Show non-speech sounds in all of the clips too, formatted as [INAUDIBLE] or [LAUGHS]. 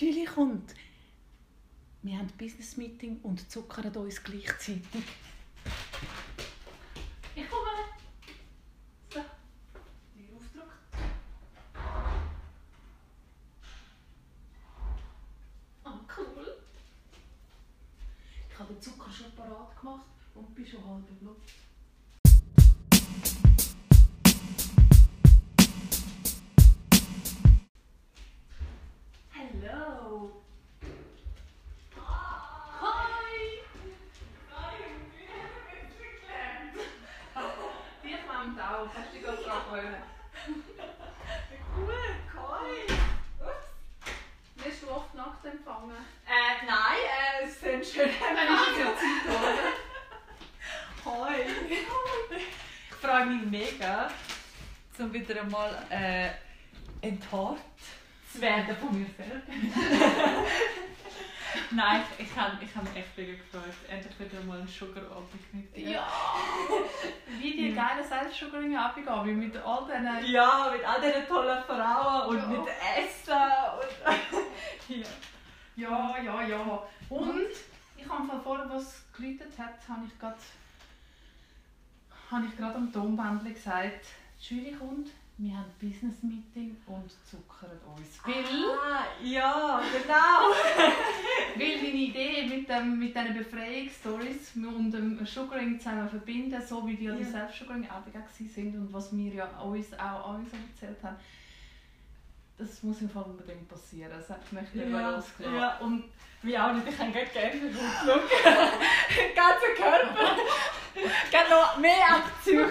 Julie kommt. Wir haben Business Meeting und zuckern uns gleichzeitig. Ich komme. So. Die Aufdruck. Ah, cool. Ich habe den Zucker schon parat gemacht und bin schon halb blut. Hello. Hi. Die klemmt auch. Hast du gerade dran gewöhnt? Gut, Koi. Ups. Wirst du oft nackt empfangen? Nein, es sind schöne geworden. Hoi. Ich freue mich mega, um wieder einmal äh, enthaart werden von mir selbst. [LAUGHS] Nein, ich, habe ich hab mich echt mega gefreut. Endlich wieder mal ein Sugar-Abend mit dir. Ja! Wie die geile Selbstsugaring abgegangen, wie mit all diesen... Ja, mit all diesen tollen Frauen und Ja. mit Essen und... [LAUGHS] ja. Ja, ja, ja. Und ich habe vorher, was geläutet hat, habe ich gerade habe ich gerade am Tonbändchen gesagt, Julie kommt, wir haben Business Meeting und zuckern uns. Weil, Ah, ja, genau. [LAUGHS] weil deine Idee mit, dem, mit diesen Befreiungsstories und dem Sugaring zusammen verbinden, so wie die ja. die Ja. Selbstsugaring-Abende sind und was wir ja uns auch uns erzählt haben, das muss im Fall unbedingt passieren. Das hat mich nicht mehr Ja, losgelassen. ja, und wie auch nicht, ich kann gerne gerne. Den ganzen Körper. [LAUGHS] Gerne noch mehr abziehen. [LAUGHS]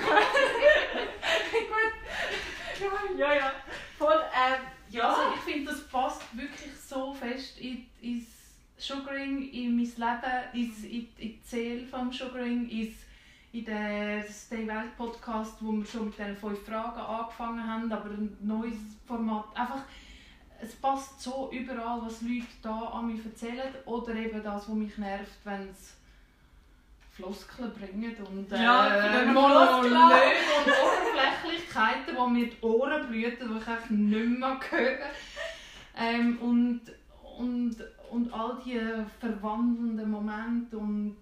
[LAUGHS] Ja, ja. Voll, ähm, ja. Also ich finde, das passt wirklich so fest in, ins Sugaring, in mein Leben, ins, in, in die Seele vom Sugaring, ins, in den Stay Welt Podcast, wo wir schon mit diesen fünf Fragen angefangen haben, aber ein neues Format. Einfach, es passt so überall, was Leute da an mich erzählen oder eben das, was mich nervt, wenn es Floskeln bringen und äh, Ja, [LAUGHS] Floskeln. und die mir die Ohren blüten, die ich eigentlich nicht mehr höre. Ähm, und, und, und all die verwandelnden Momente und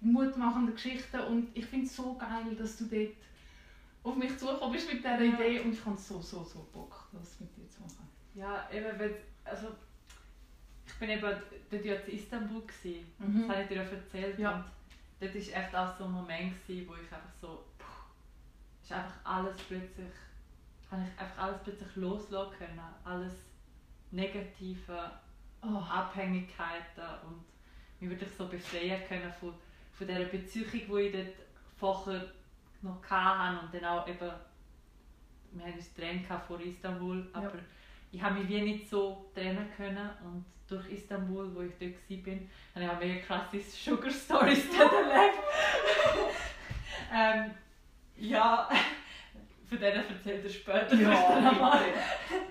mutmachenden Geschichten. Und ich finde es so geil, dass du dort auf mich zugekommen bist mit dieser Ja. Idee und ich habe so, so, so Bock, das mit dir zu machen. Ja, eben, weil, also, ich bin eben dort ja in Istanbul gewesen. Mhm. Das habe ich dir ja erzählt. Ja. Und dort war echt auch so ein Moment, gewesen, wo ich einfach so, ist einfach alles plötzlich, habe ich einfach alles plötzlich loslassen können. Alles Negative, Oh. Abhängigkeiten und mich wirklich so befreien können von, von dieser Beziehung, die ich dort vorher noch hatte und dann auch eben, wir haben uns getrennt vor Istanbul, Ja. aber ich habe mich wie nicht so trennen können und durch Istanbul, wo ich dort war, habe ich auch mega krasse Sugar Stories [LAUGHS] erlebt. [LAUGHS] ähm, ja, [LAUGHS] von denen erzählt er später vielleicht einmal.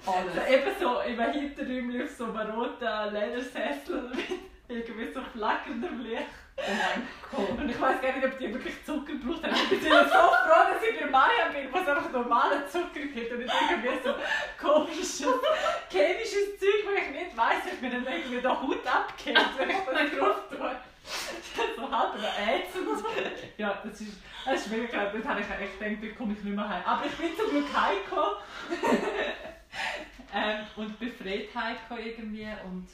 Also alles. [LAUGHS] eben so im Hinterräumchen auf so einem roten Ledersessel mit irgendwie so flackerndem Licht. Oh mein Gott. Und ich weiß gar nicht, ob die wirklich Zucker braucht [LAUGHS] haben. Ich bin so froh, dass ich bei Maya bin, wo es einfach normalen Zucker gibt und nicht irgendwie so komisches, chemisches Zeug, wo ich nicht weiss, ob mir dann irgendwie die Haut abgeht, wenn ich das drauf tue. So halb ätzend. [LAUGHS] Ja, das ist, das ist mega. Dort habe ich echt gedacht, dort komme ich nicht mehr heim. Aber ich bin zum Glück heimgekommen. [LAUGHS] ähm, und befreit heimgekommen irgendwie und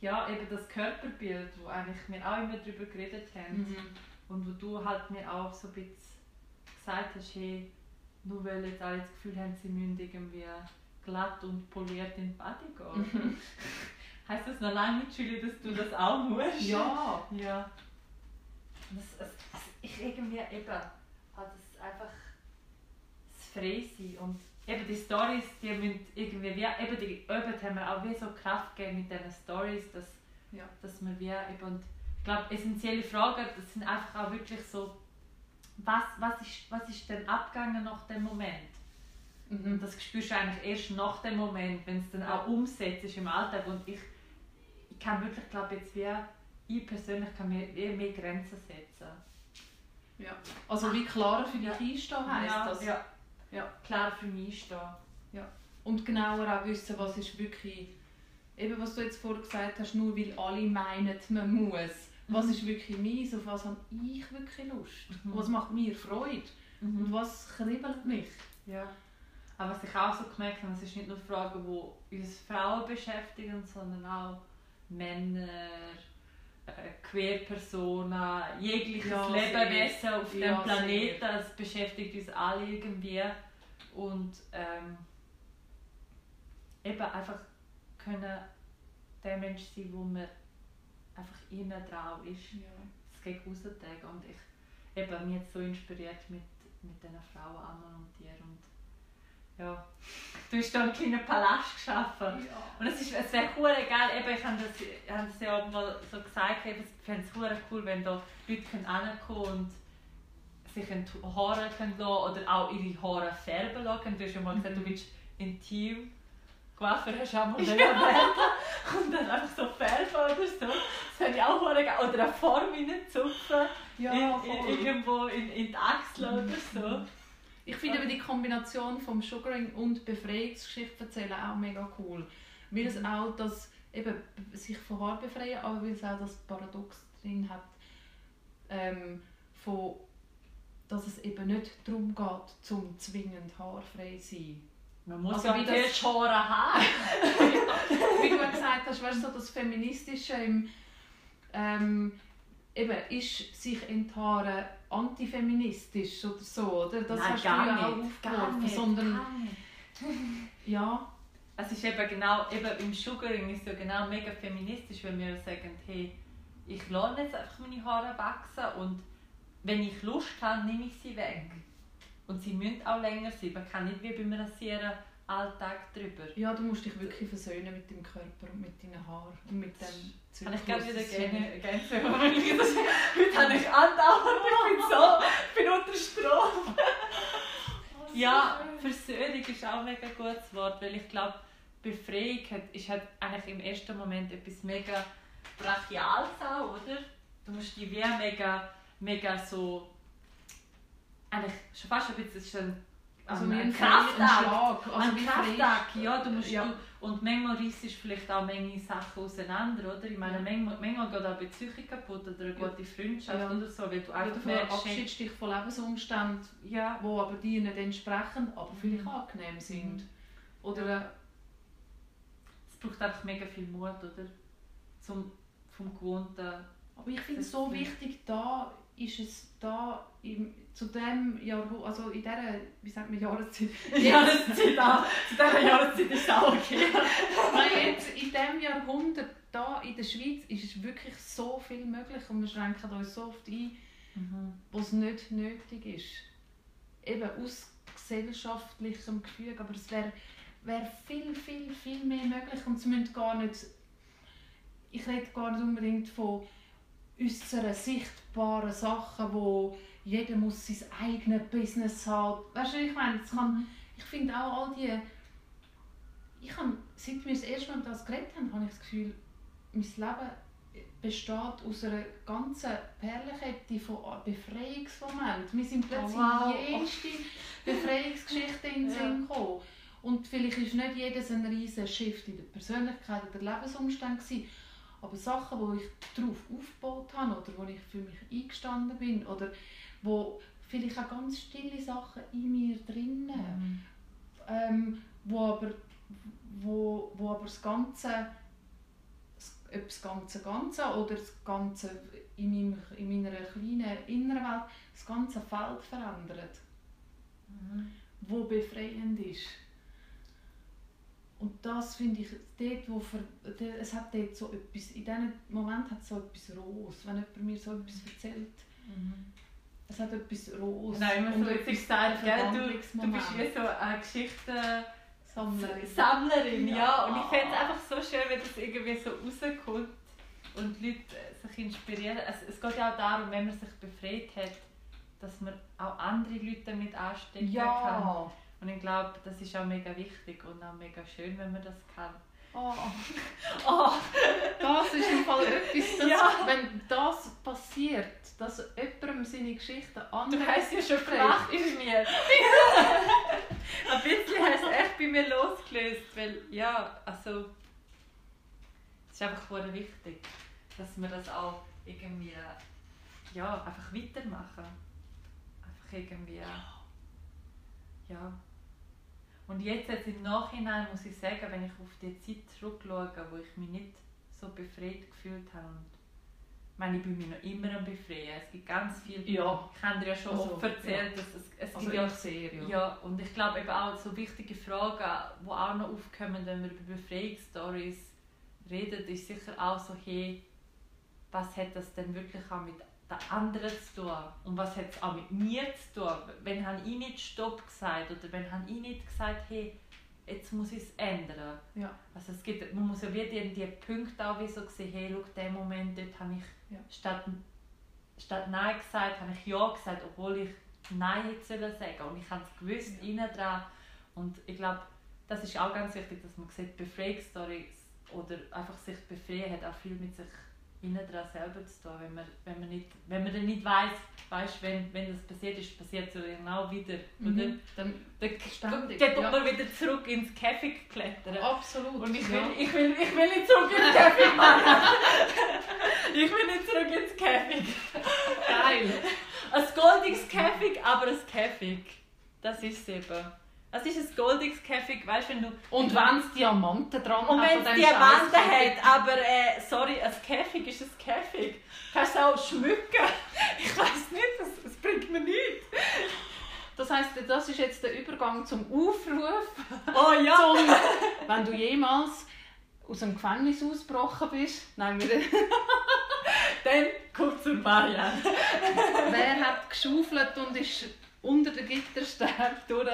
ja, eben das Körperbild, wo eigentlich wir auch immer darüber geredet haben Mhm. und wo du halt mir auch so ein bisschen gesagt hast, hey, nur weil jetzt alle das Gefühl haben, sie müssen irgendwie glatt und poliert in die Body gehen. Mhm. [LAUGHS] Heißt das noch lange nicht, Julie, dass du das auch musst? Ja. [LAUGHS] Ja. Das, das, ich irgendwie eben, hat das einfach das Freisein und eben die Stories, die müssen irgendwie, wie, eben die Arbeit haben wir auch wie so Kraft gegeben mit diesen Stories, dass, Ja. dass wir wie eben, und ich glaube, essentielle Fragen, das sind einfach auch wirklich so, was, was, ist, was ist denn abgegangen nach dem Moment? Mhm. das spürst du eigentlich erst nach dem Moment, wenn es dann auch umsetzt ist im Alltag. Und ich kann wirklich, glaube jetzt wie, ich persönlich kann mir wie mehr Grenzen setzen. Ja. Also wie klarer für dich einstehen heisst ja, das. Ja. Ja. Klar für mich stehen. Und genauer auch wissen, was ist wirklich eben was du jetzt vorher gesagt hast, nur weil alle meinen, man muss. Was Mhm. ist wirklich meins? Auf was habe ich wirklich Lust? Mhm. Was macht mir Freude? Und Mhm. was kribbelt mich? Ja. Aber was ich auch so gemerkt habe, es ist nicht nur Fragen, die uns Frauen beschäftigen, sondern auch Männer, äh, Queerpersonen, jegliches Ja, Lebewesen auf Ja, dem Planeten. Es beschäftigt uns alle irgendwie. Und ähm, eben einfach können der Mensch sein, wo man einfach innen drauf ist es gegen raustragen. Und ich, eben, mich hat so inspiriert mit, mit diesen Frauen Amon und dir. Und ja, du hast da einen kleinen Palast geschaffen. Ja. Und es, ist, es wäre cool geil, eben, ich habe das, habe das ja auch mal so gesagt, eben, ich fände es cool, wenn da Leute können hinkommen und sich Haare können lassen oder auch ihre Haare färben lassen. können. Du hast ja mal gesagt, du willst intim Coiffeur hast du auch mal erwähnt. Und dann einfach so färben oder so. Das fände ich auch geil. Oder eine Form reinzupfen. Ja, in, in, irgendwo in, in die Achsel oder so. Ich finde aber die Kombination vom Sugaring und Befreiungsgeschichte erzählen auch mega cool. Weil es Mhm. auch das eben sich von Haar befreien, aber weil es auch das Paradox drin hat, ähm, von, dass es eben nicht darum geht, zum zwingend haarfrei zu sein. Man muss Also ja wie das- Haare haben. [LAUGHS] [LAUGHS] Wie du gesagt hast, weißt du, so das Feministische im, ähm, eben, ist sich enthaaren antifeministisch oder so, oder? Das Nein, hast gar du ja auch nicht, gar aufgeworfen, nicht, sondern gar nicht. ja, Es ist eben genau, eben im Sugaring ist ja genau mega feministisch, wenn wir sagen, hey, ich lasse jetzt einfach meine Haare wachsen und wenn ich Lust habe, nehme ich sie weg. Und sie müssen auch länger sein. Man kann nicht wie beim Rasieren Alltag drüber. ja, du musst dich wirklich versöhnen mit dem Körper und mit deinen Haaren und mit dem Kann ich gerade wieder gerne ergänzen, wenn ich das Heute habe ich andauernd, ich bin so, ich bin unter Strom. Ja, Versöhnung ist auch ein mega gutes Wort, weil ich glaube, Befreiung hat, ist halt eigentlich im ersten Moment etwas mega Brachiales auch, oder? Du musst dich wie mega, mega so, eigentlich schon fast ein bisschen, Also ein, wie ein ein Kraftakt. Also ein Kraftakt, ja, du musst Ja. Du, und manchmal reißt es vielleicht auch manche Sachen auseinander, oder? Ich meine, Ja. manchmal, manchmal geht auch Beziehung kaputt oder eine Ja. gute Freundschaft Ja. oder so, weil du einfach du hey, verabschiedest dich von Lebensumständen, ja, die aber dir nicht entsprechen, aber vielleicht Mhm. angenehm sind. Mhm. Oder äh, es braucht einfach mega viel Mut, oder? Zum, vom Gewohnten. Aber ich finde es so wichtig, da ist es da im, zu dem Jahrhundert, also in dieser, wie sagt man, Jahreszeit, [LAUGHS] Jahreszeit auch. Zu dieser [LAUGHS] Jahreszeit ist es auch okay. Nein, jetzt in diesem Jahrhundert, da in der Schweiz, ist es wirklich so viel möglich und wir schränken uns so oft ein, wo es nicht nötig ist. Eben aus gesellschaftlichem Gefüge, aber es wäre wär viel, viel, viel mehr möglich und es müssen gar nicht, ich rede gar nicht unbedingt von äußeren, sichtbaren Sachen, wo jeder muss sein eigenes Business haben. Weißt du, ich meine, es kann, ich finde auch all die, ich habe, seit wir das erste Mal über das geredet haben, habe ich das Gefühl, mein Leben besteht aus einer ganzen Perlenkette von Befreiungsmomenten. Wir sind plötzlich Oh, wow. in jenste Befreiungsgeschichte in den. [LAUGHS] Sinn gekommen. Und vielleicht ist nicht jedes ein riesen Shift in der Persönlichkeit oder der Lebensumstände gewesen, aber Sachen, wo ich darauf aufgebaut habe oder wo ich für mich eingestanden bin oder wo vielleicht auch ganz stille Sachen in mir drinnen ähm, wo aber wo, wo aber das ganze ob das ganze Ganze oder das ganze in, meinem, in meiner kleinen inneren Welt das ganze Feld verändert, Mhm. wo befreiend ist. Und das finde ich dort, wo de- es hat dort so etwas, in diesem Moment hat es so etwas Rohes, wenn jemand mir so etwas erzählt. Es hat etwas Rohes. Nein, immer so witzig gesagt? Du, du bist wie so eine Geschichte Sammlerin. Sammlerin, ja. Ja. Und ich fände es einfach so schön, wenn das irgendwie so rauskommt und die Leute äh, sich inspirieren. Es, es geht ja auch darum, wenn man sich befreit hat, dass man auch andere Leute damit anstecken kann. Ja. Und ich glaube, das ist auch mega wichtig und auch mega schön, wenn man das kann. Oh, [LAUGHS] Oh, das ist im Fall etwas, das, Ja. wenn das passiert, dass jemandem seine Geschichte du anderen hast ja schon gemacht in mir. [LAUGHS] Ein bisschen hast du echt bei mir losgelöst, weil ja, also ist einfach wichtig, dass wir das auch irgendwie ja, einfach weitermachen. Einfach irgendwie. Ja. Und jetzt, jetzt im Nachhinein muss ich sagen, wenn ich auf die Zeit zurückschaue, wo ich mich nicht so befreit gefühlt habe und ich meine, ich bin mich noch immer am Befreien. Es gibt ganz viele, Ja. ich habe dir ja schon Also, oft erzählt, dass es, es Also gibt ja sehr, ja. ja, und ich glaube eben auch so wichtige Fragen, die auch noch aufkommen, wenn wir über Befreiungsstories reden, ist sicher auch so, hey, was hat das denn wirklich auch mit den anderen zu tun? Und was hat es auch mit mir zu tun? Wenn habe ich nicht Stopp gesagt oder wenn habe ich nicht gesagt, hey, jetzt muss ich es ändern? Ja. Also es gibt, man muss ja wieder die, die Punkte auch wie so sehen, hey, schau, den Moment, dort habe ich Ja. statt, statt Nein gesagt, habe ich Ja gesagt, obwohl ich Nein hätte sollen sagen Und ich habe es gewusst, Ja. innen dran. Und ich glaube, das ist auch ganz wichtig, dass man sieht, Befreiungsstories oder einfach sich befreien hat auch viel mit sich innen dran selber zu tun. Wenn man, wenn man, nicht, wenn man dann nicht weiss, weißt, wenn, wenn das passiert ist, passiert es ja genau wieder. Oder? Mhm. Dann, Dann Ständig, geht ja. man wieder zurück ins Käfig klettern. absolut. Und ich ja. will, ich will, ich will nicht zurück ins Käfig, Mann. [LAUGHS] ich will nicht zurück ins Käfig. Geil. Ein goldiges Käfig, aber ein Käfig. Das ist es eben. Es ist ein goldiges Käfig, weißt du, wenn du... Und wenn es Diamanten dran Und hat, wenn an es Diamanten hat, aber äh, sorry, ein Käfig ist ein Käfig. Kannst du auch schmücken. [LAUGHS] Ich weiß nicht, das, das bringt mir nichts. Das heisst, das ist jetzt der Übergang zum Aufruf. Oh ja! Zum, wenn du jemals aus dem Gefängnis ausgebrochen bist, nein, wir, [LAUGHS] Dann kommt zur Marianne. wer hat geschaufelt und ist unter den Gitterstäben durch?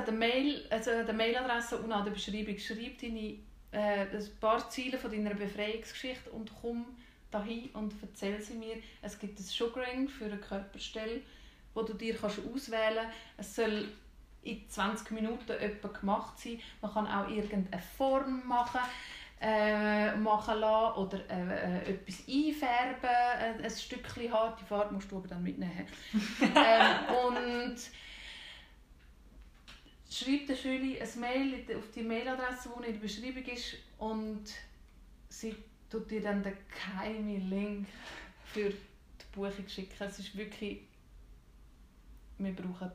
Hat eine Mail, also eine Mailadresse unten an der Beschreibung. Schreib deine, äh, ein paar Ziele von deiner Befreiungsgeschichte und komm dahin und erzähl sie mir. Es gibt ein Sugaring für eine Körperstelle, wo du dir kannst auswählen kannst. Es soll in 20 Minuten etwa gemacht sein. Man kann auch irgendeine Form machen, äh, machen lassen oder äh, äh, etwas einfärben, äh, ein Stückchen Haar. Die Farbe musst du aber dann mitnehmen. [LAUGHS] ähm, und schreib der Schüler ein Mail auf die Mailadresse, die in der Beschreibung ist und sie tut dir dann den geheimen Link für die Buchung schicken. Es ist wirklich, wir brauchen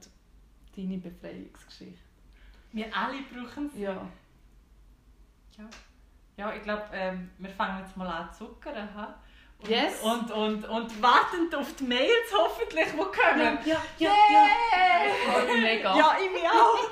deine Befreiungsgeschichte. Wir alle brauchen es. Ja. Ja, ich glaube, ähm, wir fangen jetzt mal an zu zuckern. ha? Und, Yes. Und, und, und warten auf die Mails hoffentlich, die kommen. ja, ja, freue mich mega. Ja, ich mich auch.